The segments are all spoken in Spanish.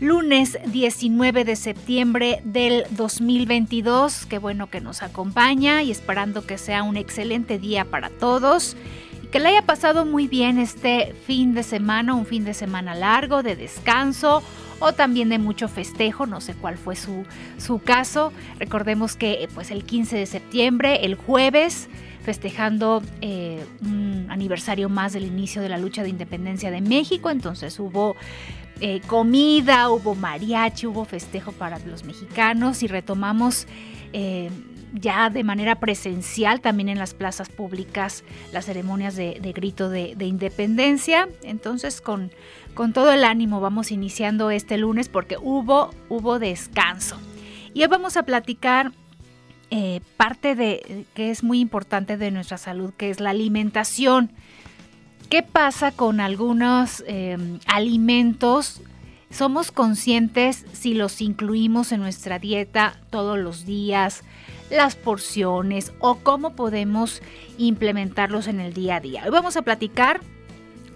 lunes 19 de septiembre del 2022. Qué bueno que nos acompaña y esperando que sea un excelente día para todos y que le haya pasado muy bien este fin de semana, un fin de semana largo de descanso o también de mucho festejo, no sé cuál fue su, su caso. Recordemos que pues el 15 de septiembre, el jueves, festejando eh, un aniversario más del inicio de la lucha de independencia de México, entonces hubo eh, comida, hubo mariachi, hubo festejo para los mexicanos y retomamos eh, ya de manera presencial también en las plazas públicas las ceremonias de, grito de, independencia. Entonces con, con todo el ánimo vamos iniciando este lunes porque hubo, hubo descanso. Y hoy vamos a platicar eh, parte de que es muy importante de nuestra salud, que es la alimentación. ¿Qué pasa con algunos em, alimentos? ¿Somos conscientes si los incluimos en nuestra dieta todos los días, las porciones o cómo podemos implementarlos en el día a día? Hoy vamos a platicar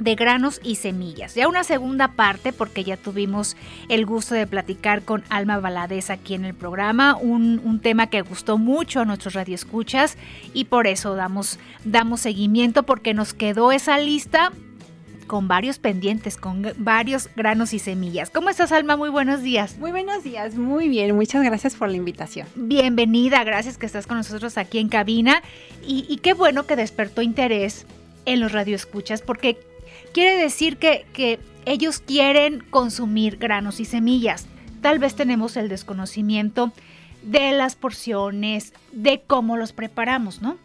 de granos y semillas. Ya una segunda parte, porque ya tuvimos el gusto de platicar con Alma Valadez aquí en el programa, un, tema que gustó mucho a nuestros radioescuchas y por eso damos, damos seguimiento, porque nos quedó esa lista con varios pendientes, con varios granos y semillas. ¿Cómo estás, Alma? Muy buenos días. Muy buenos días, muy bien. Muchas gracias por la invitación. Bienvenida, gracias que estás con nosotros aquí en cabina. Y, y qué bueno que despertó interés en los radioescuchas, porque Quiere decir que, ellos quieren consumir granos y semillas. Tal vez tenemos el desconocimiento de las porciones, de cómo los preparamos, ¿no?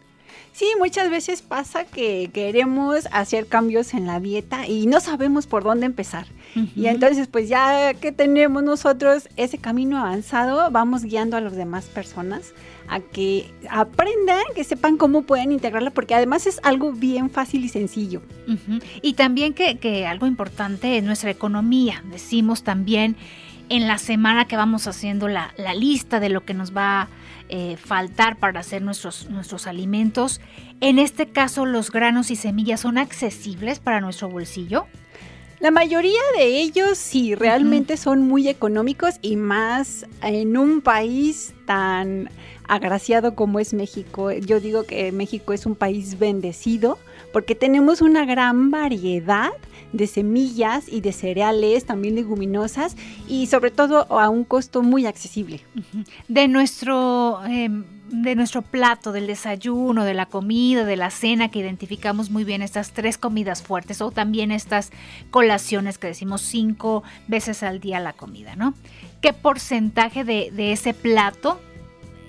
Sí, muchas veces pasa que queremos hacer cambios en la dieta y no sabemos por dónde empezar. Y entonces, pues ya que tenemos nosotros ese camino avanzado, vamos guiando a las demás personas a que aprendan, que sepan cómo pueden integrarla, porque además es algo bien fácil y sencillo. Y también que, algo importante es nuestra economía. Decimos también en la semana que vamos haciendo la, lista de lo que nos va a eh, faltar para hacer nuestros, nuestros alimentos. En este caso, los granos y semillas son accesibles para nuestro bolsillo. La mayoría de ellos sí, realmente son muy económicos y más en un país tan agraciado como es México. Yo digo que México es un país bendecido porque tenemos una gran variedad de semillas y de cereales, también leguminosas y sobre todo a un costo muy accesible. De nuestro... Em, de nuestro plato, del desayuno, de la comida, de la cena, que identificamos muy bien estas tres comidas fuertes o también estas colaciones que decimos cinco veces al día la comida, ¿no? ¿Qué porcentaje de, ese plato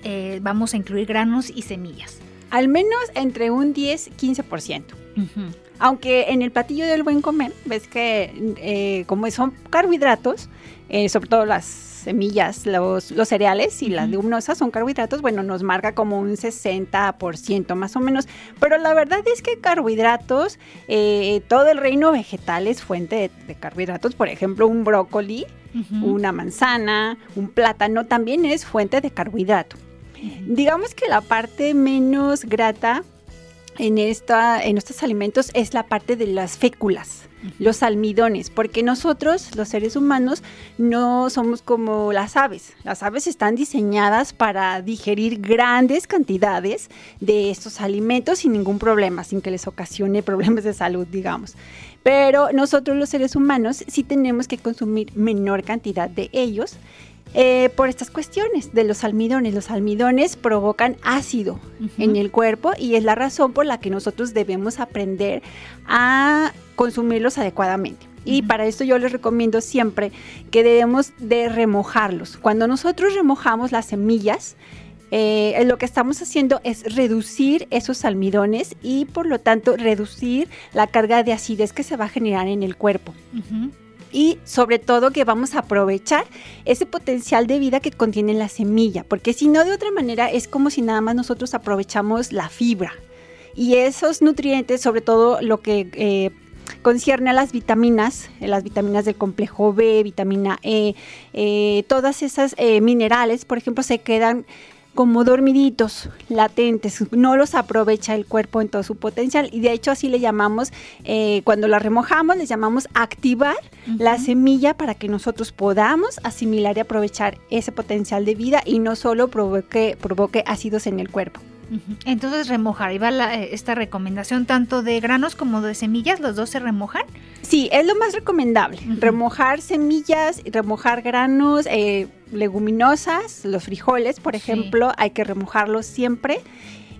eh, vamos a incluir granos y semillas? Al menos entre un 10-15%. Aunque en el platillo del buen comer, ves que eh, como son carbohidratos, eh, sobre todo las semillas, los, los cereales y las leguminosas son carbohidratos, bueno, nos marca como un 60% más o menos. Pero la verdad es que carbohidratos, eh, todo el reino vegetal es fuente de, carbohidratos. Por ejemplo, un brócoli, una manzana, un plátano también es fuente de carbohidrato. Digamos que la parte menos grata en, esta, en estos alimentos es la parte de las féculas los almidones, porque nosotros, los seres humanos, no somos como las aves. Las aves están diseñadas para digerir grandes cantidades de estos alimentos sin ningún problema, sin que les ocasione problemas de salud, digamos. Pero nosotros los seres humanos sí tenemos que consumir menor cantidad de ellos eh, por estas cuestiones de los almidones. Los almidones provocan ácido en el cuerpo y es la razón por la que nosotros debemos aprender a consumirlos adecuadamente. Y para esto yo les recomiendo siempre que debemos de remojarlos. Cuando nosotros remojamos las semillas, eh, lo que estamos haciendo es reducir esos almidones y por lo tanto reducir la carga de acidez que se va a generar en el cuerpo. Y sobre todo que vamos a aprovechar ese potencial de vida que contiene la semilla, porque si no de otra manera es como si nada más nosotros aprovechamos la fibra. Y esos nutrientes, sobre todo lo que eh, concierne a las vitaminas, eh, las vitaminas del complejo B, vitamina E, eh, todas esas minerales, por ejemplo, se quedan como dormiditos, latentes, no los aprovecha el cuerpo en todo su potencial y de hecho así le llamamos, eh, cuando la remojamos, les llamamos activar la semilla para que nosotros podamos asimilar y aprovechar ese potencial de vida y no solo provoque, provoque ácidos en el cuerpo. Entonces remojar, ¿y va eh, esta recomendación tanto de granos como de semillas? ¿Los dos se remojan? Sí, es lo más recomendable. Remojar semillas, remojar granos, eh, leguminosas, los frijoles, por ejemplo, hay que remojarlos siempre.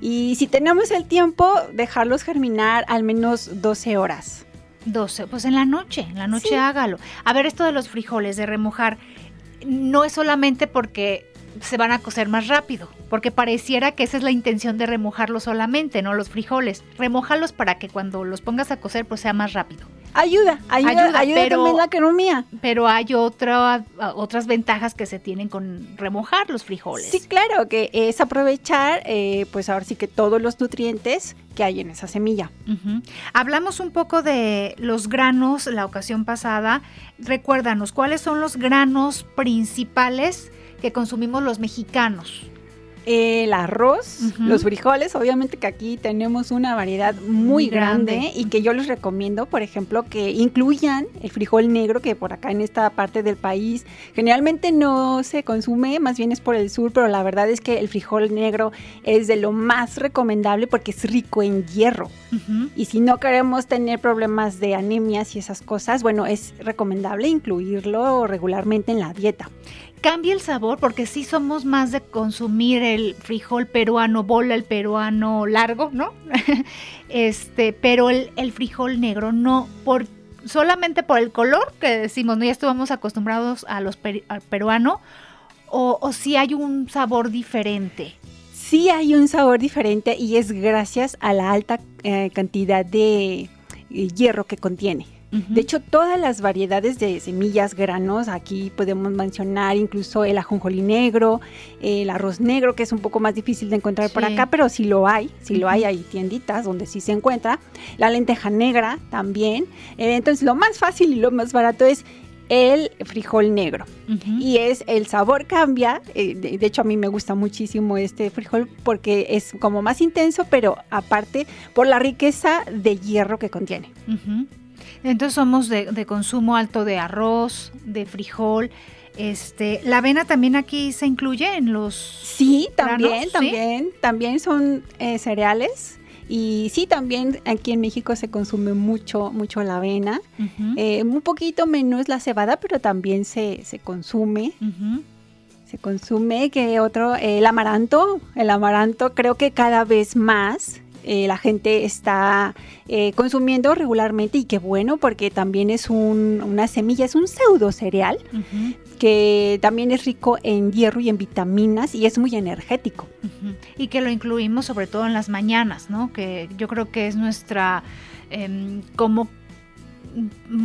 Y si tenemos el tiempo, dejarlos germinar al menos 12 horas. 12, pues en la noche, en la noche hágalo. A ver, esto de los frijoles, de remojar, no es solamente porque se van a cocer más rápido, porque pareciera que esa es la intención de remojarlos solamente, no los frijoles. Remójalos para que cuando los pongas a cocer pues sea más rápido. Ayuda, ayuda, ayuda, pero, también la economía. Pero hay otra, otras ventajas que se tienen con remojar los frijoles. Sí, claro, que es aprovechar, eh, pues ahora sí que todos los nutrientes que hay en esa semilla. Hablamos un poco de los granos la ocasión pasada. Recuérdanos, ¿cuáles son los granos principales que consumimos los mexicanos? El arroz, los frijoles, obviamente que aquí tenemos una variedad muy, grande. y que yo les recomiendo, por ejemplo, que incluyan el frijol negro, que por acá en esta parte del país generalmente no se consume, más bien es por el sur, pero la verdad es que el frijol negro es de lo más recomendable porque es rico en hierro. Y si no queremos tener problemas de anemias y esas cosas, bueno, es recomendable incluirlo regularmente en la dieta cambia el sabor porque sí somos más de consumir el frijol peruano, bola el peruano largo, ¿no? este, pero el, frijol negro no, por, solamente por el color que decimos, ¿no? Ya estamos acostumbrados a los al peruano, o, o si hay un sabor diferente. Sí hay un sabor diferente y es gracias a la alta eh, cantidad de eh, hierro que contiene. De hecho, todas las variedades de semillas, granos, aquí podemos mencionar incluso el ajonjolí negro, el arroz negro, que es un poco más difícil de encontrar por acá, pero sí lo hay, sí lo hay, hay tienditas donde sí se encuentra. La lenteja negra también. Eh, entonces, lo más fácil y lo más barato es el frijol negro. Y es el sabor cambia. Eh, de, hecho, a mí me gusta muchísimo este frijol porque es como más intenso, pero aparte por la riqueza de hierro que contiene. Entonces somos de, consumo alto de arroz, de frijol. Este, la avena también aquí se incluye en los Sí, también, también, también son eh, cereales. Y sí, también aquí en México se consume mucho, mucho la avena. Eh, un poquito menos la cebada, pero también se, se consume. Se consume que otro, el amaranto. El amaranto creo que cada vez más eh, la gente está eh, consumiendo regularmente y qué bueno porque también es una semilla, es un pseudo cereal que también es rico en hierro y en vitaminas y es muy energético. Y que lo incluimos sobre todo en las mañanas, ¿no? Que yo creo que es nuestra em, como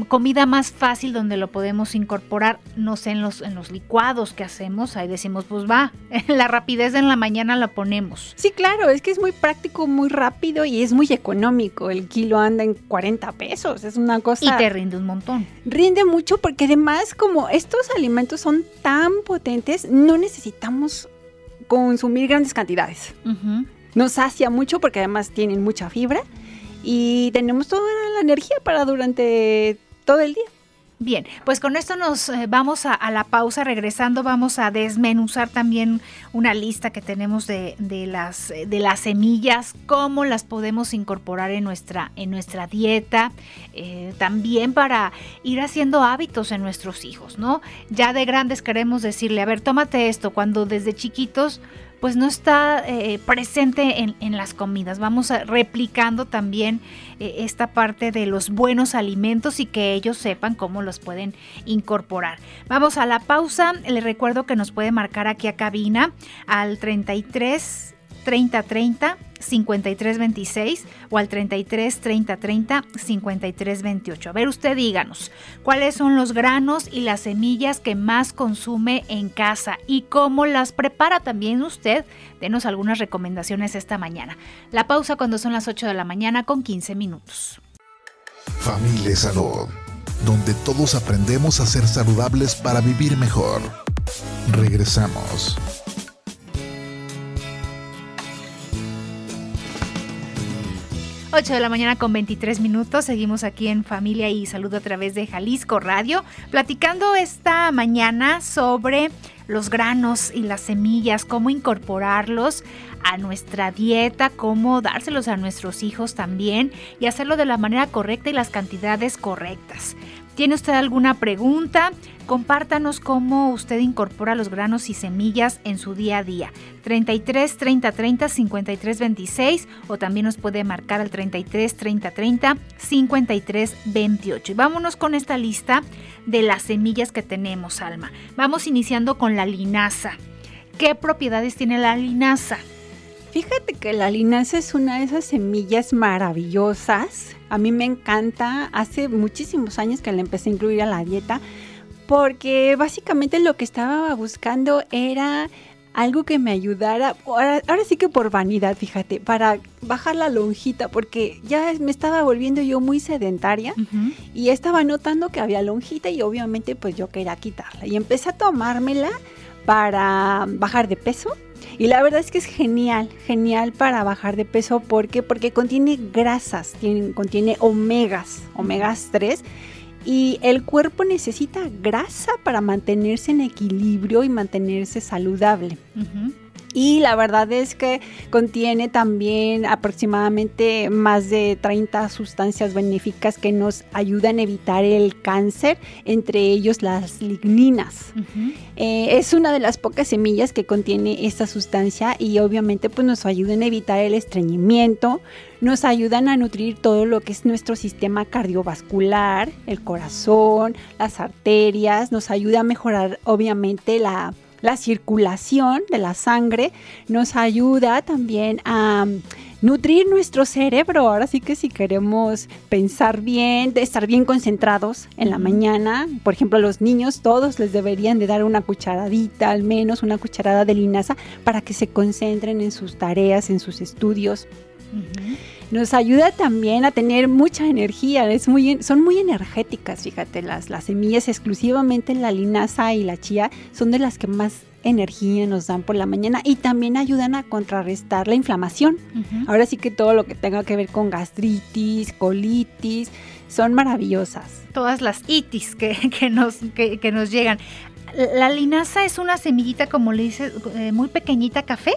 comida más fácil donde lo podemos incorporar, no sé, en los, en los licuados que hacemos, ahí decimos, pues va, la rapidez en la mañana la ponemos. Sí, claro, es que es muy práctico, muy rápido y es muy económico. El kilo anda en 40 pesos, es una cosa... Y te rinde un montón. Rinde mucho porque además como estos alimentos son tan potentes, no necesitamos consumir grandes cantidades. Nos sacia mucho porque además tienen mucha fibra y tenemos toda la energía para durante todo el día. Bien, pues con esto nos eh, vamos a, la pausa. Regresando, vamos a desmenuzar también una lista que tenemos de, las, de las semillas, cómo las podemos incorporar en nuestra, en nuestra dieta, eh, también para ir haciendo hábitos en nuestros hijos, ¿no? Ya de grandes queremos decirle, a ver, tómate esto, cuando desde chiquitos pues no está eh, presente en, las comidas. Vamos replicando también eh, esta parte de los buenos alimentos y que ellos sepan cómo los pueden incorporar. Vamos a la pausa. Les recuerdo que nos puede marcar aquí a cabina al 33 30 30 5326 o al 33 30 30 53 28. A ver, usted díganos, ¿cuáles son los granos y las semillas que más consume en casa y cómo las prepara también usted? Denos algunas recomendaciones esta mañana. La pausa cuando son las 8 de la mañana con 15 minutos. Familia Salud, donde todos aprendemos a ser saludables para vivir mejor. Regresamos. 8 de la mañana con 23 minutos. Seguimos aquí en Familia y Salud a través de Jalisco Radio, platicando esta mañana sobre los granos y las semillas, cómo incorporarlos a nuestra dieta, cómo dárselos a nuestros hijos también y hacerlo de la manera correcta y las cantidades correctas. ¿Tiene usted alguna pregunta? Compártanos cómo usted incorpora los granos y semillas en su día a día. 33 30 30 53 26 o también nos puede marcar al 33 30 30 53 28. Y vámonos con esta lista de las semillas que tenemos, Alma. Vamos iniciando con la linaza. ¿Qué propiedades tiene la linaza? Fíjate que la linaza es una de esas semillas maravillosas. A mí me encanta. Hace muchísimos años que la empecé a incluir a la dieta porque básicamente lo que estaba buscando era algo que me ayudara, ahora, sí que por vanidad, fíjate, para bajar la lonjita, porque ya me estaba volviendo yo muy sedentaria y estaba notando que había lonjita y obviamente pues yo quería quitarla. Y empecé a tomármela para bajar de peso. Y la verdad es que es genial, genial para bajar de peso. ¿Por qué? Porque contiene grasas, tiene, contiene omegas, omegas 3 y el cuerpo necesita grasa para mantenerse en equilibrio y mantenerse saludable. Y la verdad es que contiene también aproximadamente más de 30 sustancias benéficas que nos ayudan a evitar el cáncer, entre ellos las ligninas. Eh, es una de las pocas semillas que contiene esta sustancia y obviamente pues nos ayudan a evitar el estreñimiento, nos ayudan a nutrir todo lo que es nuestro sistema cardiovascular, el corazón, las arterias, nos ayuda a mejorar obviamente la la circulación de la sangre, nos ayuda también a nutrir nuestro cerebro. Ahora sí que si queremos pensar bien, estar bien concentrados en la mañana, por ejemplo, a los niños todos les deberían de dar una cucharadita, al menos una cucharada de linaza, para que se concentren en sus tareas, en sus estudios. Nos ayuda también a tener mucha energía, es muy, son muy energéticas, fíjate, las, las semillas exclusivamente la linaza y la chía son de las que más energía nos dan por la mañana y también ayudan a contrarrestar la inflamación. Ahora sí que todo lo que tenga que ver con gastritis, colitis, son maravillosas. Todas las itis que, nos, que, nos llegan. La linaza es una semillita, como le dices, eh, muy pequeñita café.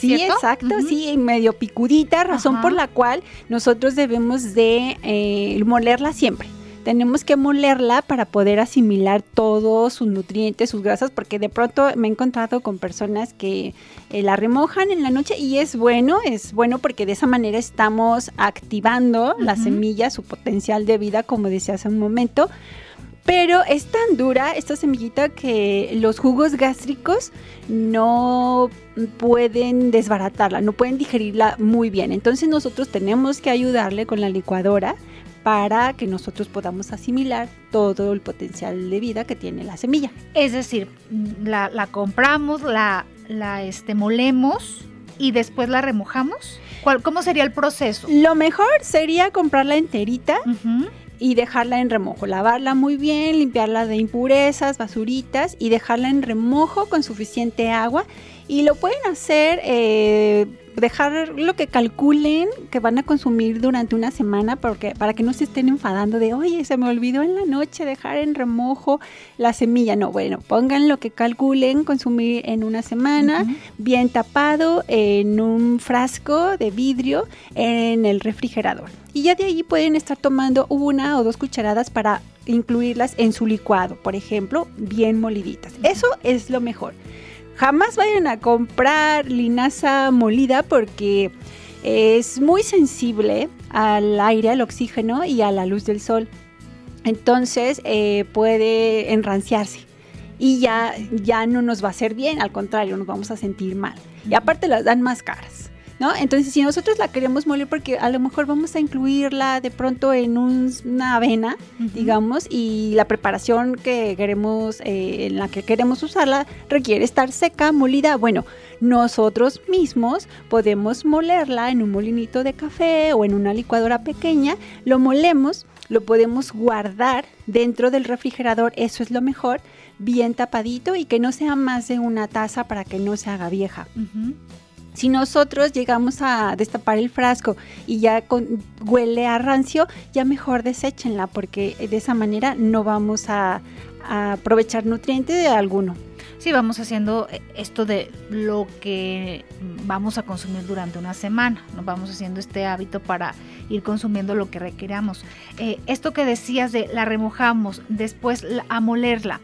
Sí, exacto, sí, medio picudita, razón por la cual nosotros debemos de eh, molerla siempre. Tenemos que molerla para poder asimilar todos sus nutrientes, sus grasas, porque de pronto me he encontrado con personas que eh, la remojan en la noche y es bueno, es bueno porque de esa manera estamos activando la semilla, su potencial de vida, como decía hace un momento pero es tan dura esta semillita que los jugos gástricos no pueden desbaratarla, no pueden digerirla muy bien. Entonces nosotros tenemos que ayudarle con la licuadora para que nosotros podamos asimilar todo el potencial de vida que tiene la semilla. Es decir, la, compramos, la, la este, molemos y después la remojamos. ¿Cómo sería el proceso? Lo mejor sería comprarla enterita y dejarla en remojo. Lavarla muy bien, limpiarla de impurezas, basuritas y dejarla en remojo con suficiente agua. Y lo pueden hacer eh, dejar lo que calculen que van a consumir durante una semana porque, para que no se estén enfadando de, oye, se me olvidó en la noche dejar en remojo la semilla. No, bueno, pongan lo que calculen consumir en una semana, bien tapado en un frasco de vidrio en el refrigerador. Y ya de ahí pueden estar tomando una o dos cucharadas para incluirlas en su licuado, por ejemplo, bien moliditas. Eso es lo mejor. Jamás vayan a comprar linaza molida porque es muy sensible al aire, al oxígeno y a la luz del sol. Entonces eh, puede enranciarse y ya, ya no nos va a hacer bien, al contrario, nos vamos a sentir mal. Y aparte las dan más caras. ¿No? Entonces, si nosotros la queremos moler, porque a lo mejor vamos a incluirla de pronto en una avena, digamos, y la preparación que queremos, eh, en la que queremos usarla, requiere estar seca, molida. Bueno, nosotros mismos podemos molerla en un molinito de café o en una licuadora pequeña, lo molemos, lo podemos guardar dentro del refrigerador, eso es lo mejor, bien tapadito y que no sea más de una taza para que no se haga vieja. Si nosotros llegamos a destapar el frasco y ya huele a rancio, ya mejor deséchenla porque de esa manera no vamos a, aprovechar nutrientes de alguno. Sí, vamos haciendo esto de lo que vamos a consumir durante una semana. Nos vamos haciendo este hábito para ir consumiendo lo que requeramos. Eh, esto que decías de la remojamos, después a molerla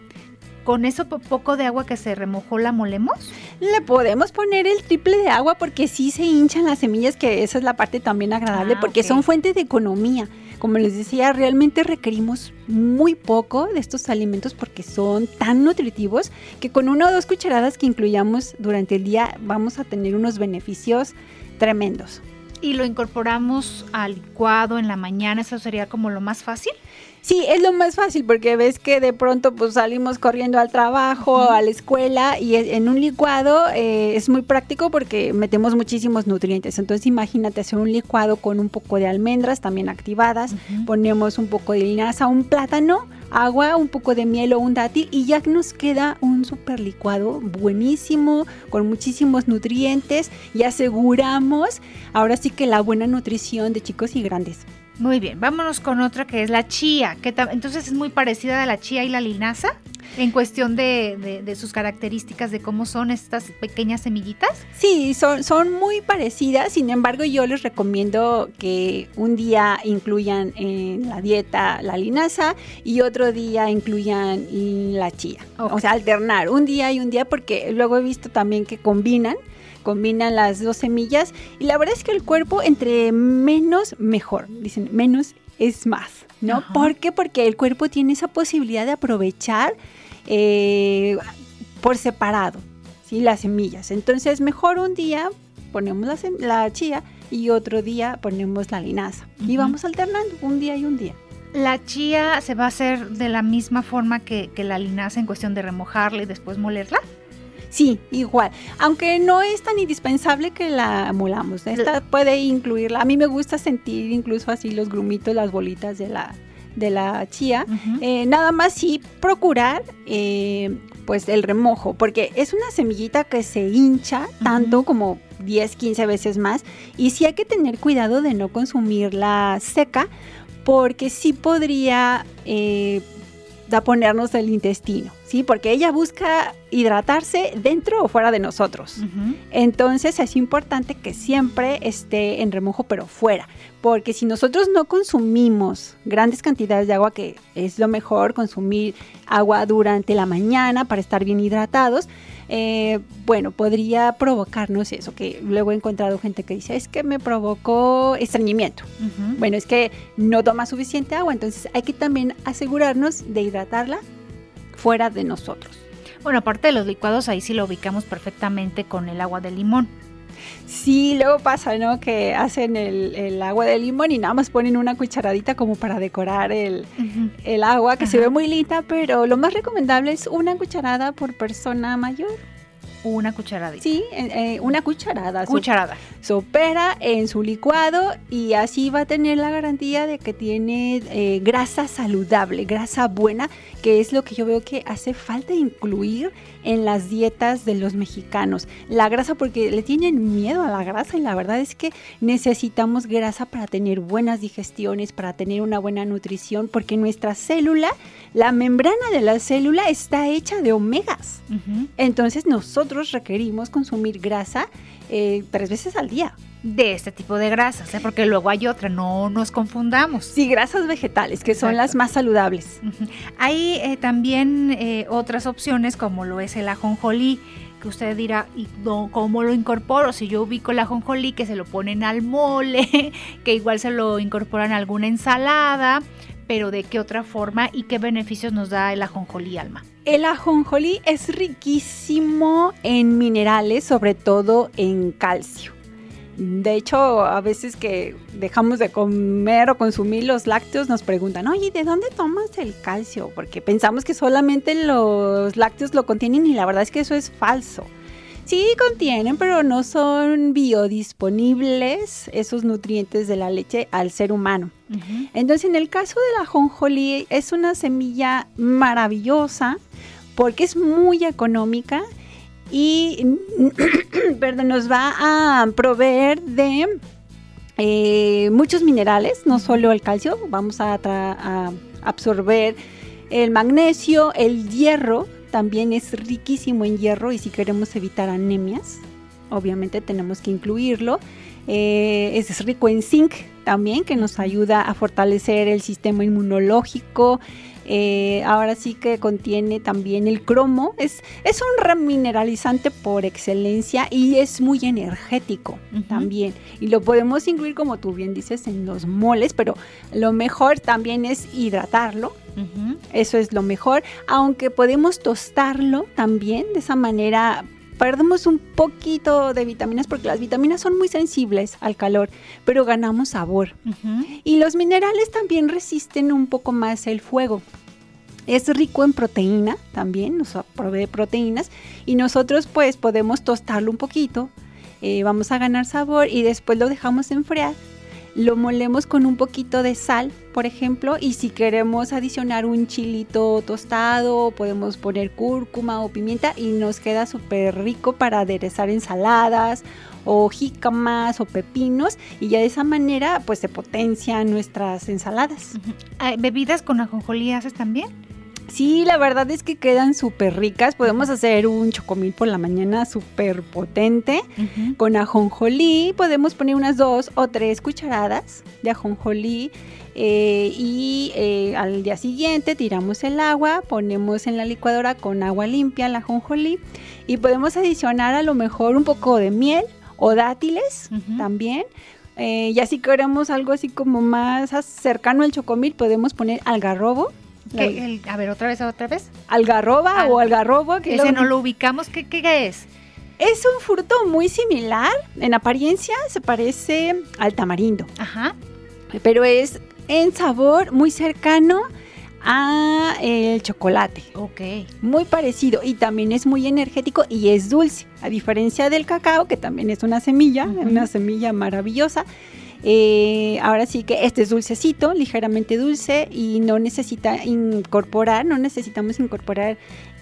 con eso poco de agua que se remojó la molemos? Le podemos poner el triple de agua porque sí se hinchan las semillas, que esa es la parte también agradable, ah, porque son fuentes de economía. Como les decía, realmente requerimos muy poco de estos alimentos porque son tan nutritivos que con una o dos cucharadas que incluyamos durante el día vamos a tener unos beneficios tremendos. ¿Y lo incorporamos al licuado en la mañana? ¿Eso sería como lo más fácil? Sí, es lo más fácil porque ves que de pronto pues salimos corriendo al trabajo, a la escuela y en un licuado eh, es muy práctico porque metemos muchísimos nutrientes. Entonces imagínate hacer un licuado con un poco de almendras también activadas, ponemos un poco de linaza, un plátano, agua, un poco de miel o un dátil y ya nos queda un super licuado buenísimo con muchísimos nutrientes y aseguramos ahora sí que la buena nutrición de chicos y grandes. Muy bien, vámonos con otra que es la chía. Que entonces es muy parecida a la chía y la linaza en cuestión de, sus características, de cómo son estas pequeñas semillitas. Sí, son, son muy parecidas. Sin embargo, yo les recomiendo que un día incluyan en la dieta la linaza y otro día incluyan la chía. O sea, alternar un día y un día porque luego he visto también que combinan combinan las dos semillas y la verdad es que el cuerpo entre menos mejor, dicen menos es más, ¿no? ¿Por qué? Porque el cuerpo tiene esa posibilidad de aprovechar eh, por separado, ¿sí? Las semillas. Entonces mejor un día ponemos la, chía y otro día ponemos la linaza y vamos alternando un día y un día. ¿La chía se va a hacer de la misma forma que, que la linaza en cuestión de remojarla y después molerla? Sí, igual. Aunque no es tan indispensable que la molamos. Esta puede incluirla. A mí me gusta sentir incluso así los grumitos, las bolitas de la, de la chía. Eh, nada más sí procurar eh, pues el remojo, porque es una semillita que se hincha tanto como 10, 15 veces más. Y sí hay que tener cuidado de no consumirla seca, porque sí podría... Eh, da ponernos el intestino, ¿sí? Porque ella busca hidratarse dentro o fuera de nosotros. Entonces es importante que siempre esté en remojo pero fuera, porque si nosotros no consumimos grandes cantidades de agua, que es lo mejor consumir agua durante la mañana para estar bien hidratados, eh, bueno, podría provocarnos eso, que luego he encontrado gente que dice, es que me provocó estreñimiento. Bueno, es que no toma suficiente agua, entonces hay que también asegurarnos de hidratarla fuera de nosotros. Bueno, aparte de los licuados, ahí sí lo ubicamos perfectamente con el agua de limón. Sí, luego pasa, ¿no? Que hacen el, agua de limón y nada más ponen una cucharadita como para decorar el, agua, que se ve muy linda, pero lo más recomendable es una cucharada por persona mayor. Una cucharada. Sí, eh, una cucharada. Cucharada. Sopera en su licuado y así va a tener la garantía de que tiene eh, grasa saludable, grasa buena, que es lo que yo veo que hace falta incluir en las dietas de los mexicanos. La grasa porque le tienen miedo a la grasa y la verdad es que necesitamos grasa para tener buenas digestiones, para tener una buena nutrición, porque nuestra célula, la membrana de la célula está hecha de omegas. Entonces nosotros requerimos consumir grasa eh, tres veces al día de este tipo de grasas, ¿eh? porque luego hay otra, no nos confundamos. Sí, grasas vegetales, que son las más saludables. Hay eh, también eh, otras opciones, como lo es el ajonjolí, que usted dirá, ¿y cómo lo incorporo? Si yo ubico el ajonjolí, que se lo ponen al mole, que igual se lo incorporan a alguna ensalada, pero ¿de qué otra forma y qué beneficios nos da el ajonjolí, Alma? El ajonjolí es riquísimo en minerales, sobre todo en calcio. De hecho, a veces que dejamos de comer o consumir los lácteos, nos preguntan, oye, ¿de dónde tomas el calcio? Porque pensamos que solamente los lácteos lo contienen y la verdad es que eso es falso. Sí contienen, pero no son biodisponibles esos nutrientes de la leche al ser humano. Entonces, en el caso de la jonjolí, es una semilla maravillosa porque es muy económica y perdón, nos va a proveer de eh, muchos minerales, no solo el calcio, vamos a, a absorber el magnesio, el hierro, también es riquísimo en hierro y si queremos evitar anemias, obviamente tenemos que incluirlo. Eh, es rico en zinc también, que nos ayuda a fortalecer el sistema inmunológico. Eh, ahora sí que contiene también el cromo. Es, es un remineralizante por excelencia y es muy energético también. Y lo podemos incluir, como tú bien dices, en los moles, pero lo mejor también es hidratarlo eso es lo mejor, aunque podemos tostarlo también, de esa manera perdemos un poquito de vitaminas porque las vitaminas son muy sensibles al calor, pero ganamos sabor. Y los minerales también resisten un poco más el fuego. Es rico en proteína también, nos provee proteínas y nosotros pues podemos tostarlo un poquito, eh, vamos a ganar sabor y después lo dejamos enfriar lo molemos con un poquito de sal, por ejemplo, y si queremos adicionar un chilito tostado, podemos poner cúrcuma o pimienta y nos queda súper rico para aderezar ensaladas o jícamas o pepinos y ya de esa manera pues se potencian nuestras ensaladas. ¿Bebidas con ajonjolí también? Sí, la verdad es que quedan súper ricas. Podemos hacer un chocomil por la mañana súper potente con ajonjolí. Podemos poner unas dos o tres cucharadas de ajonjolí. Eh, y eh, al día siguiente tiramos el agua, ponemos en la licuadora con agua limpia la ajonjolí y podemos adicionar a lo mejor un poco de miel o dátiles también. Eh, y así queremos algo así como más cercano al chocomil, podemos poner algarrobo a ver, otra vez, otra vez. Algarroba o algarrobo. Que ese no lo ubicamos. ¿Qué, ¿Qué es? Es un fruto muy similar. En apariencia se parece al tamarindo. Ajá. Pero es en sabor muy cercano a el chocolate. Ok. Muy parecido y también es muy energético y es dulce. A diferencia del cacao, que también es una semilla, una semilla maravillosa. Eh, ahora sí que este es dulcecito, ligeramente dulce y no necesita incorporar, no necesitamos incorporar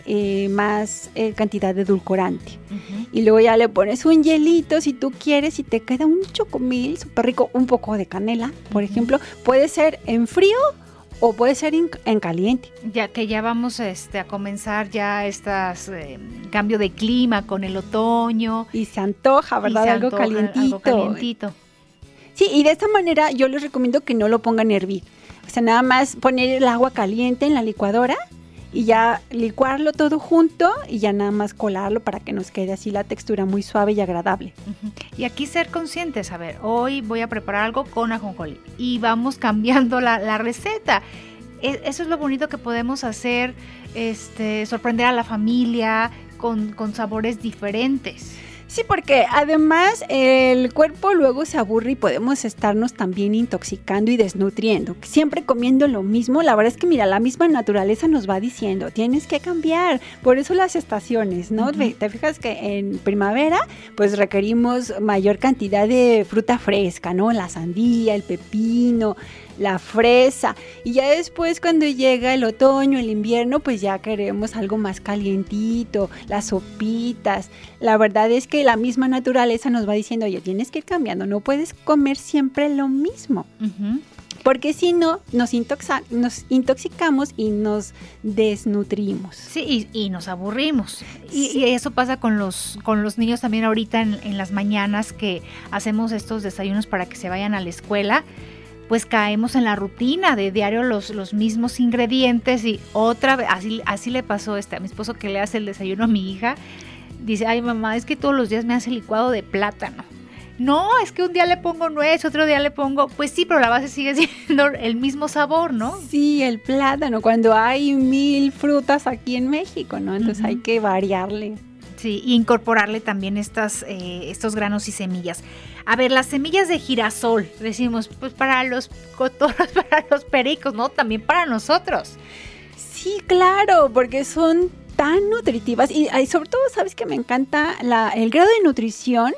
eh, más eh, cantidad de edulcorante. Y luego ya le pones un hielito si tú quieres y te queda un chocomil súper rico, un poco de canela, por ejemplo. Puede ser en frío o puede ser en, caliente. Ya que ya vamos este, a comenzar ya estas cambio de clima con el otoño. Y se antoja, ¿verdad? algo, calientito. algo calientito. Sí, y de esta manera yo les recomiendo que no lo pongan a hervir. O sea, nada más poner el agua caliente en la licuadora y ya licuarlo todo junto y ya nada más colarlo para que nos quede así la textura muy suave y agradable. Y aquí ser conscientes, a ver, hoy voy a preparar algo con ajonjolí y vamos cambiando la, receta. E, eso es lo bonito que podemos hacer, este, sorprender a la familia con, con sabores diferentes. Sí, porque además el cuerpo luego se aburre y podemos estarnos también intoxicando y desnutriendo. Siempre comiendo lo mismo, la verdad es que mira, la misma naturaleza nos va diciendo, tienes que cambiar. Por eso las estaciones, ¿no? Te fijas que en primavera pues requerimos mayor cantidad de fruta fresca, ¿no? La sandía, el pepino, la fresa. Y ya después cuando llega el otoño, el invierno, pues ya queremos algo más calientito, las sopitas. La verdad es que la misma naturaleza nos va diciendo, oye, tienes que ir cambiando, no puedes comer siempre lo mismo. Porque si no, nos, nos, intoxicamos y nos desnutrimos. Sí, y, nos aburrimos. Y, eso pasa con los, con los niños también ahorita en, en las mañanas que hacemos estos desayunos para que se vayan a la escuela pues caemos en la rutina de diario los, los mismos ingredientes y otra vez, así, así le pasó este, a mi esposo que le hace el desayuno a mi hija, dice, ay mamá, es que todos los días me hace licuado de plátano. No, es que un día le pongo nuez, otro día le pongo, pues sí, pero la base sigue siendo el mismo sabor, ¿no? Sí, el plátano, cuando hay mil frutas aquí en México, ¿no? Entonces hay que variarle. Sí, y incorporarle también estas, eh, estos granos y semillas. A ver, las semillas de girasol, decimos, pues para los cotorros, para los pericos, ¿no? También para nosotros. Sí, claro, porque son tan nutritivas y, sobre todo, sabes que me encanta la, el grado de nutrición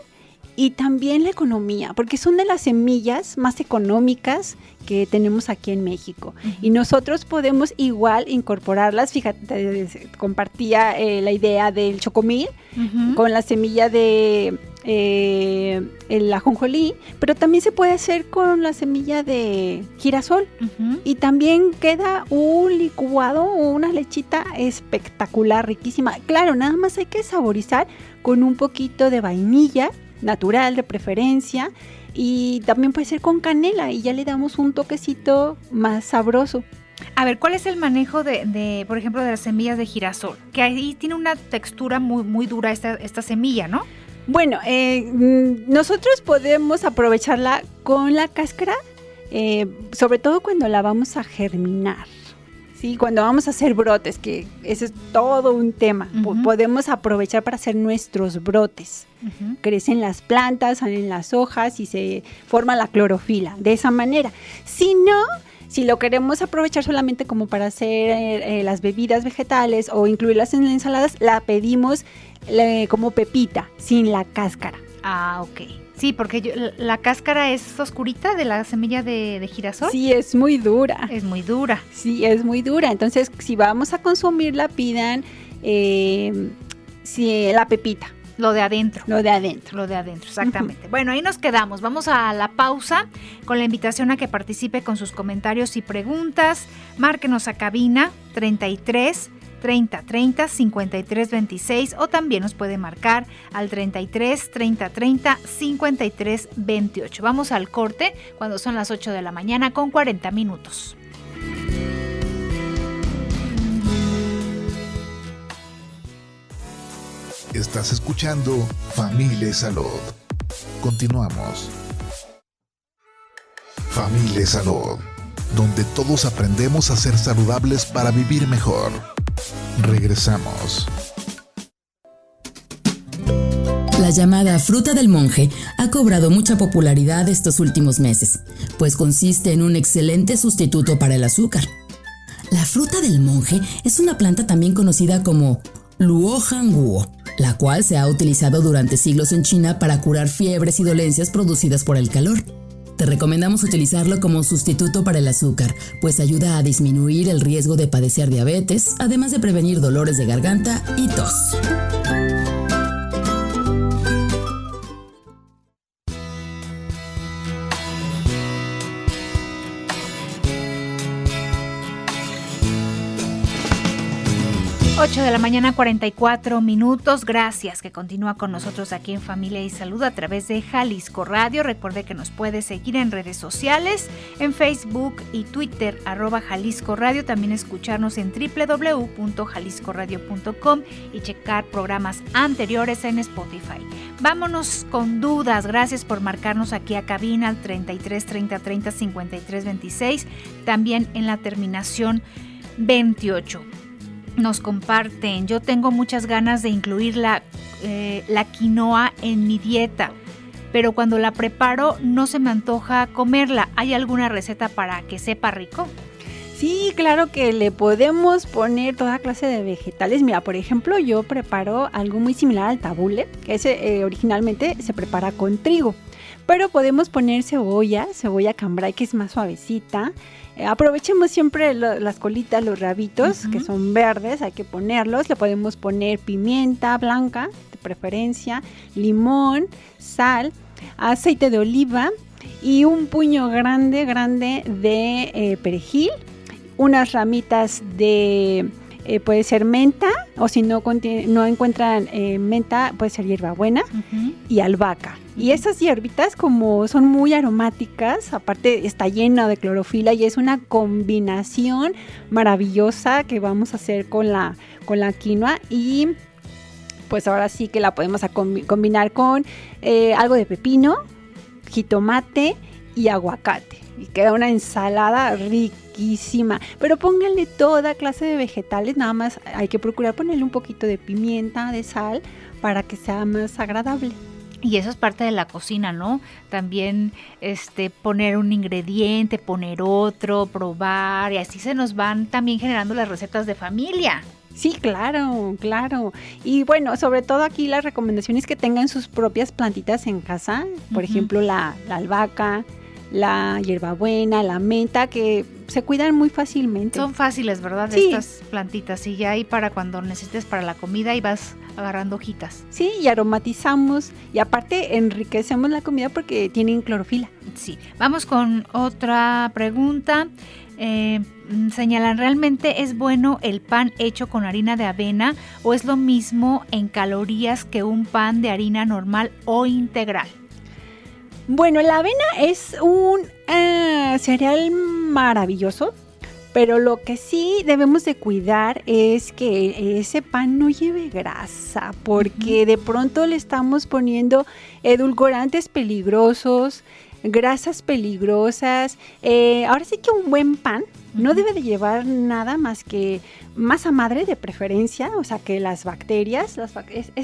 y también la economía, porque son de las semillas más económicas que tenemos aquí en México. Y nosotros podemos igual incorporarlas. Fíjate, compartía eh, la idea del chocomil con la semilla de eh, el ajonjolí, pero también se puede hacer con la semilla de girasol. Y también queda un licuado o una lechita espectacular, riquísima. Claro, nada más hay que saborizar con un poquito de vainilla natural de preferencia y también puede ser con canela y ya le damos un toquecito más sabroso. A ver, ¿cuál es el manejo de, por ejemplo, de las semillas de girasol? Que ahí tiene una textura muy, muy dura esta, esta semilla, ¿no? Bueno, eh, mm, nosotros podemos aprovecharla con la cáscara, eh, sobre todo cuando la vamos a germinar. ¿Sí? Cuando vamos a hacer brotes, que ese es todo un tema, podemos aprovechar para hacer nuestros brotes. Crecen las plantas, salen las hojas y se forma la clorofila de esa manera. Si no, si lo queremos aprovechar solamente como para hacer eh, las bebidas vegetales o incluirlas en las ensaladas, la pedimos eh, como pepita, sin la cáscara. Ah, ok. Sí, porque la cáscara es oscurita de la semilla de, girasol. Sí, es muy dura. Es muy dura. Sí, es muy dura. Entonces, si vamos a consumirla, pidan eh, la pepita. Lo de adentro. Lo de adentro. Lo de adentro, exactamente. Bueno, ahí nos quedamos. Vamos a la pausa con la invitación a que participe con sus comentarios y preguntas. Márquenos a cabina 33 30 30 53 26 o también nos puede marcar al 33 30 30 53 28. Vamos al corte cuando son las 8 de la mañana con 40 minutos. Estás escuchando Familia Salud. Continuamos. Familia Salud, donde todos aprendemos a ser saludables para vivir mejor. Regresamos. La llamada fruta del monje ha cobrado mucha popularidad estos últimos meses, pues consiste en un excelente sustituto para el azúcar. La fruta del monje es una planta también conocida como Luohan la cual se ha utilizado durante siglos en China para curar fiebres y dolencias producidas por el calor. Te recomendamos utilizarlo como sustituto para el azúcar, pues ayuda a disminuir el riesgo de padecer diabetes, además de prevenir dolores de garganta y tos. 8 de la mañana 44 minutos. Gracias que continúa con nosotros aquí en Familia y Salud a través de Jalisco Radio. Recuerde que nos puede seguir en redes sociales, en Facebook y Twitter, arroba Jalisco Radio. También escucharnos en www.jaliscoradio.com y checar programas anteriores en Spotify. Vámonos con dudas. Gracias por marcarnos aquí a cabina al 33 30 30 53 26. También en la terminación 28 nos comparten, yo tengo muchas ganas de incluir la, eh, la quinoa en mi dieta, pero cuando la preparo no se me antoja comerla. ¿Hay alguna receta para que sepa rico? Sí, claro que le podemos poner toda clase de vegetales. Mira, por ejemplo, yo preparo algo muy similar al tabule, que ese, eh, originalmente se prepara con trigo. Pero podemos poner cebolla, cebolla cambray que es más suavecita, aprovechemos siempre las colitas, los rabitos, que son verdes, hay que ponerlos. Le podemos poner pimienta blanca, de preferencia, limón, sal, aceite de oliva y un puño grande, grande de eh, perejil, unas ramitas de eh, puede ser menta o si no, no encuentran eh, menta puede ser hierbabuena y albahaca. Y esas hierbitas como son muy aromáticas, aparte está llena de clorofila y es una combinación maravillosa que vamos a hacer con la, con la quinoa y pues ahora sí que la podemos combinar con eh, algo de pepino, jitomate y aguacate. Y queda una ensalada rica pero pónganle toda clase de vegetales, nada más hay que procurar ponerle un poquito de pimienta, de sal, para que sea más agradable. Y eso es parte de la cocina, ¿no? También este poner un ingrediente, poner otro, probar y así se nos van también generando las recetas de familia. Sí, claro, claro. Y bueno, sobre todo aquí las recomendaciones que tengan sus propias plantitas en casa, por ejemplo la, la albahaca, la hierbabuena, la menta, que se cuidan muy fácilmente. Son fáciles, ¿verdad? Estas plantitas y ya ahí para cuando necesites para la comida y vas agarrando hojitas. Sí, y aromatizamos y aparte enriquecemos la comida porque tienen clorofila. Sí, vamos con otra pregunta. Eh, señalan, ¿realmente es bueno el pan hecho con harina de avena o es lo mismo en calorías que un pan de harina normal o integral? Bueno, la avena es un eh, cereal maravilloso, pero lo que sí debemos de cuidar es que ese pan no lleve grasa, porque de pronto le estamos poniendo edulcorantes peligrosos, grasas peligrosas. Eh, ahora sí que un buen pan no debe de llevar nada más que masa madre de preferencia, o sea que las bacterias,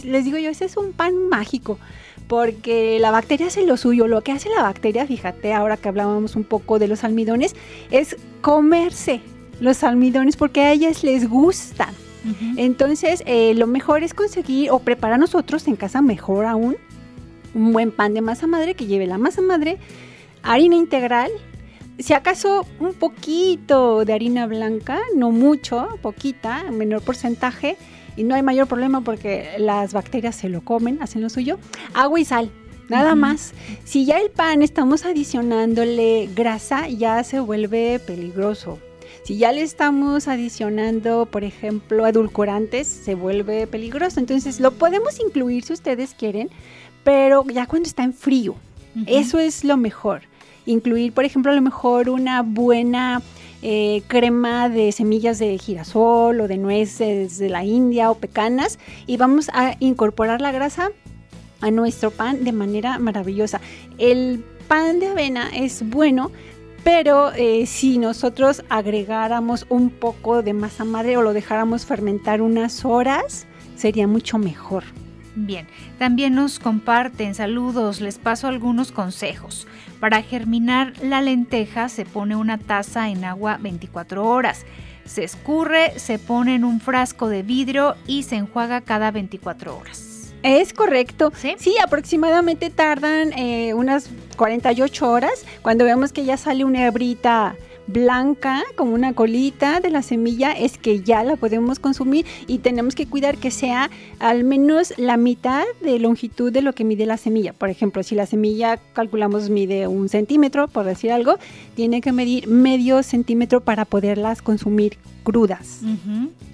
les digo yo, ese es un pan mágico porque la bacteria hace lo suyo. Lo que hace la bacteria, fíjate, ahora que hablábamos un poco de los almidones, es comerse los almidones porque a ellas les gustan. Entonces, eh, lo mejor es conseguir o preparar nosotros en casa, mejor aún, un buen pan de masa madre que lleve la masa madre, harina integral, si acaso un poquito de harina blanca, no mucho, poquita, menor porcentaje, y no hay mayor problema porque las bacterias se lo comen, hacen lo suyo. Agua y sal, nada más. Si ya el pan estamos adicionándole grasa, ya se vuelve peligroso. Si ya le estamos adicionando, por ejemplo, edulcorantes, se vuelve peligroso. Entonces lo podemos incluir si ustedes quieren, pero ya cuando está en frío. Eso es lo mejor. Incluir, por ejemplo, a lo mejor una buena eh, crema de semillas de girasol o de nueces de la India o pecanas y vamos a incorporar la grasa a nuestro pan de manera maravillosa. El pan de avena es bueno, pero eh, si nosotros agregáramos un poco de masa madre o lo dejáramos fermentar unas horas, sería mucho mejor. Bien, también nos comparten saludos, les paso algunos consejos. Para germinar la lenteja se pone una taza en agua 24 horas. Se escurre, se pone en un frasco de vidrio y se enjuaga cada 24 horas. Es correcto. Sí, aproximadamente tardan eh, unas 48 horas. Cuando vemos que ya sale una hebrita blanca como una colita de la semilla es que ya la podemos consumir y tenemos que cuidar que sea al menos la mitad de longitud de lo que mide la semilla. Por ejemplo, si la semilla calculamos mide un centímetro, por decir algo, tiene que medir medio centímetro para poderlas consumir crudas.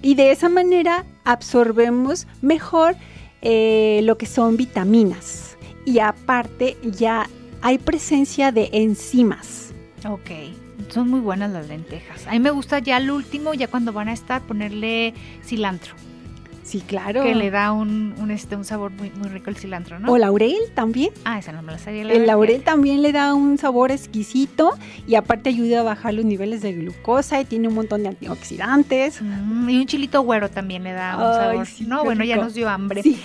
Y de esa manera absorbemos mejor eh, lo que son vitaminas. Y aparte ya hay presencia de enzimas. Ok son muy buenas las lentejas. A mí me gusta ya el último, ya cuando van a estar, ponerle cilantro. Sí, claro. Que le da un, este, un sabor muy, muy rico el cilantro, ¿no? O laurel también. Ah, esa no me la sabía. el laurel también le da un sabor exquisito y aparte ayuda a bajar los niveles de glucosa y tiene un montón de antioxidantes. Mm, y un chilito güero también le da un sabor. no, bueno, ya nos dio hambre. Sí.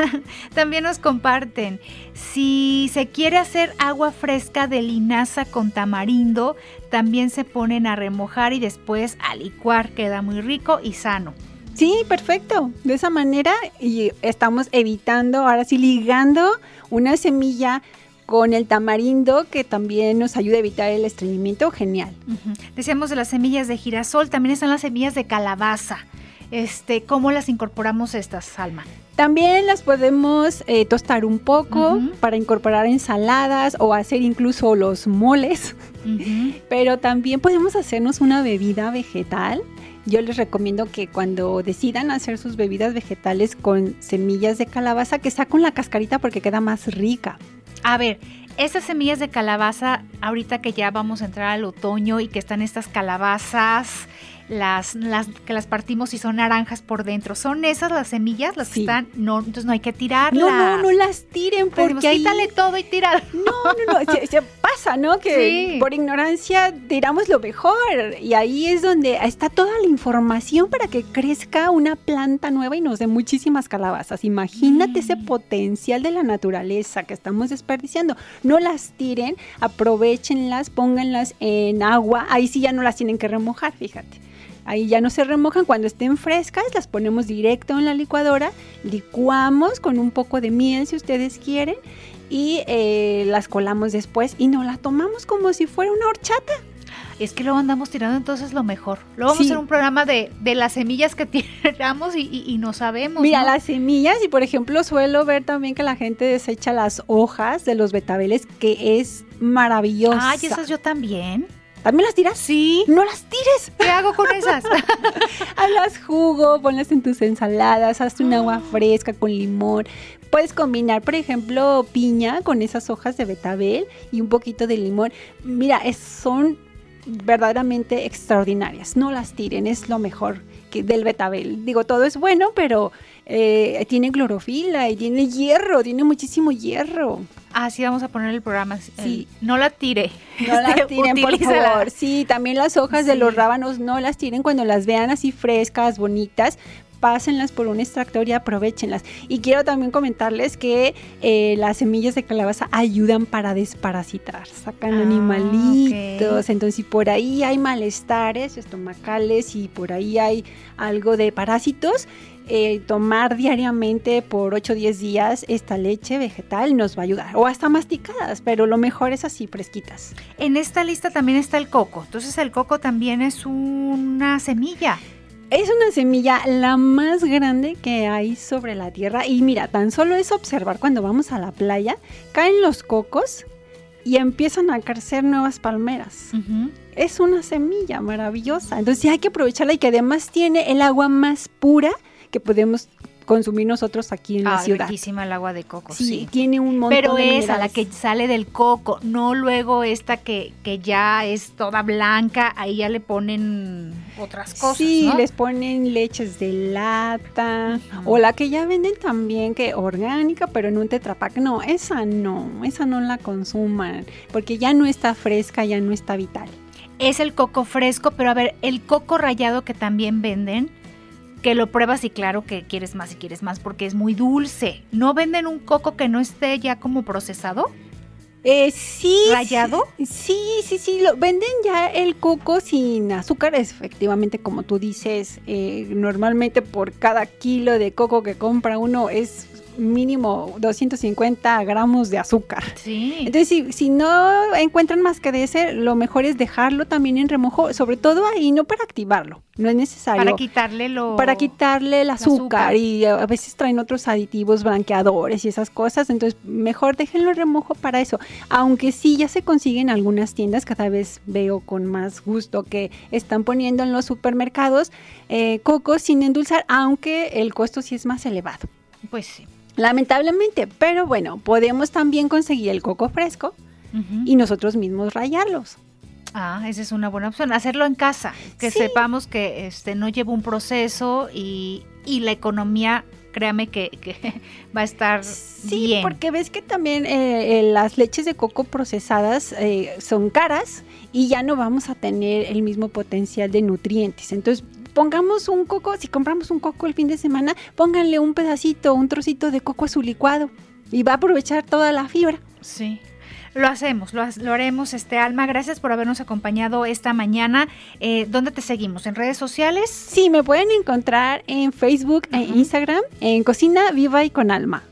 también nos comparten, si se quiere hacer agua fresca de linaza con tamarindo, también se ponen a remojar y después a licuar, queda muy rico y sano. Sí, perfecto. De esa manera y estamos evitando, ahora sí ligando una semilla con el tamarindo que también nos ayuda a evitar el estreñimiento, genial. Decíamos de las semillas de girasol, también están las semillas de calabaza. Este, ¿Cómo las incorporamos estas, Salma? También las podemos eh, tostar un poco para incorporar ensaladas o hacer incluso los moles. Pero también podemos hacernos una bebida vegetal yo les recomiendo que cuando decidan hacer sus bebidas vegetales con semillas de calabaza, que con la cascarita porque queda más rica. A ver, esas semillas de calabaza, ahorita que ya vamos a entrar al otoño y que están estas calabazas las, las que las partimos y son naranjas por dentro. ¿Son esas las semillas las que están? No, entonces no hay que tirarlas. No, no, no las tiren porque ahí... quítale todo y tíralo. No, no, no, se, se pasa, ¿no? Que Sí. por ignorancia tiramos lo mejor y ahí es donde está toda la información para que crezca una planta nueva y nos dé muchísimas calabazas. Imagínate ese Mm. potencial de la naturaleza que estamos desperdiciando. No las tiren, aprovechenlas, pónganlas en agua, ahí sí ya no las tienen que remojar, fíjate. Ahí ya no se remojan, cuando estén frescas las ponemos directo en la licuadora, licuamos con un poco de miel si ustedes quieren y eh, las colamos después y nos la tomamos como si fuera una horchata. Es que luego andamos tirando entonces lo mejor. Luego vamos Sí. a hacer un programa de, de las semillas que tiramos y, y- y no sabemos. Mira, ¿no? las semillas y por ejemplo suelo ver también que la gente desecha las hojas de los betabeles que es maravillosa. Ay, esas yo también. ¿También las tiras? Sí. No las tires. ¿Qué hago con esas? Hazlas jugo, ponlas en tus ensaladas, hazte un agua fresca con limón. Puedes combinar, por ejemplo, piña con esas hojas de betabel y un poquito de limón. Mira, es- son verdaderamente extraordinarias. No las tiren, es lo mejor que del betabel. Digo, todo es bueno, pero eh, tiene clorofila y tiene hierro, tiene muchísimo hierro. Así vamos a poner el programa. Sí. El- no la tire. No las Este, tiren, por favor. Sí, también las hojas de los rábanos no las tiren cuando las vean así frescas, bonitas. Pásenlas por un extractor y aprovechenlas. Y quiero también comentarles que eh, las semillas de calabaza ayudan para desparasitar, sacan Ah, animalitos. Entonces, si por ahí hay malestares estomacales y por ahí hay algo de parásitos, eh, tomar diariamente por 8 o 10 días esta leche vegetal nos va a ayudar. O hasta masticadas, pero lo mejor es así, fresquitas. En esta lista también está el coco. Entonces el coco también es una semilla. Es una semilla la más grande que hay sobre la tierra y mira, tan solo es observar cuando vamos a la playa, caen los cocos y empiezan a crecer nuevas palmeras. Es una semilla maravillosa, entonces hay que aprovecharla y que además tiene el agua más pura que podemos consumir nosotros aquí en la ciudad. riquísima el agua de coco, Sí, sí. tiene un montón Pero de esa, la que sale del coco, no luego esta que, que ya es toda blanca, ahí ya le ponen otras cosas, Sí, ¿no? les ponen leches de lata o la que ya venden también que orgánica, pero en un tetrapack. No, esa no, esa no la consuman porque ya no está fresca, ya no está vital. Es el coco fresco, pero a ver, el coco rallado que también venden, que lo pruebas y claro que quieres más y quieres más porque es muy dulce. ¿No venden un coco que no esté ya como procesado? Eh, sí. ¿Rallado? Sí, sí, sí, lo, venden ya el coco sin azúcar, es efectivamente como tú dices, eh, normalmente por cada kilo de coco que compra uno es mínimo 250 gramos de azúcar. Sí. Entonces, si, si no encuentran más que de ese, lo mejor es dejarlo también en remojo, sobre todo ahí, no para activarlo, no es necesario. Para quitarle lo... Para quitarle el azúcar, azúcar. y a veces traen otros aditivos blanqueadores y esas cosas, entonces mejor déjenlo en remojo para eso. Aunque sí ya se consiguen algunas tiendas, cada vez veo con más gusto que están poniendo en los supermercados eh, cocos sin endulzar, aunque el costo sí es más elevado. Pues sí. Lamentablemente, pero bueno, podemos también conseguir el coco fresco y nosotros mismos rallarlos. Ah, esa es una buena opción. Hacerlo en casa, que Sí. sepamos que este no lleva un proceso y, y la economía, créame que, que va a estar Sí, bien. porque ves que también eh, eh, las leches de coco procesadas eh, son caras y ya no vamos a tener el mismo potencial de nutrientes. Entonces, pongamos un coco, si compramos un coco el fin de semana, pónganle un pedacito, un trocito de coco a su licuado y va a aprovechar toda la fibra. Sí. Lo hacemos, lo, ha- lo haremos, este Alma. Gracias por habernos acompañado esta mañana. Eh, ¿Dónde te seguimos? ¿En redes sociales? Sí, me pueden encontrar en Facebook e. Instagram en Cocina Viva y con Alma.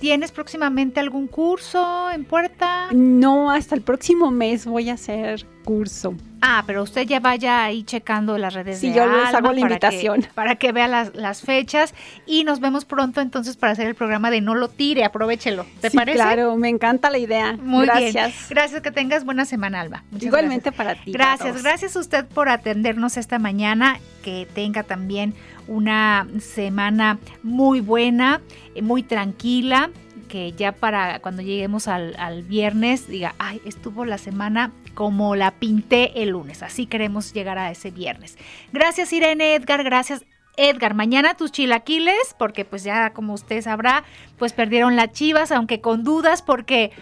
¿Tienes próximamente algún curso en puerta? No, hasta el próximo mes voy a hacer curso. Ah, pero usted ya vaya ahí checando las redes Sí, de yo les Alma hago la para invitación. Que, para que vea las, las fechas y nos vemos pronto entonces para hacer el programa de No lo tire, aprovechelo. ¿Te Sí, parece? Claro, me encanta la idea. Muy Gracias. bien. Gracias, que tengas buena semana, Alba. Muchas Igualmente para ti. Gracias, gracias a usted por atendernos esta mañana. Que tenga también una semana muy buena, eh, muy tranquila. que ya para cuando lleguemos al, al, viernes diga, ay, estuvo la semana como la pinté el lunes. Así queremos llegar a ese viernes. Gracias Irene, Edgar, gracias. Edgar, mañana tus chilaquiles, porque pues ya como usted sabrá, pues perdieron las chivas, aunque con dudas, porque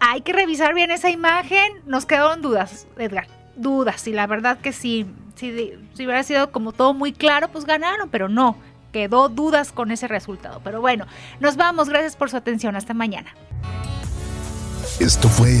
hay que revisar bien esa imagen. Nos quedaron dudas, Edgar, dudas. Y la verdad que sí, si, hubiera sido como todo muy claro, pues ganaron, pero no quedó dudas con ese resultado. Pero bueno, nos vamos. Gracias por su atención. Hasta mañana. Esto fue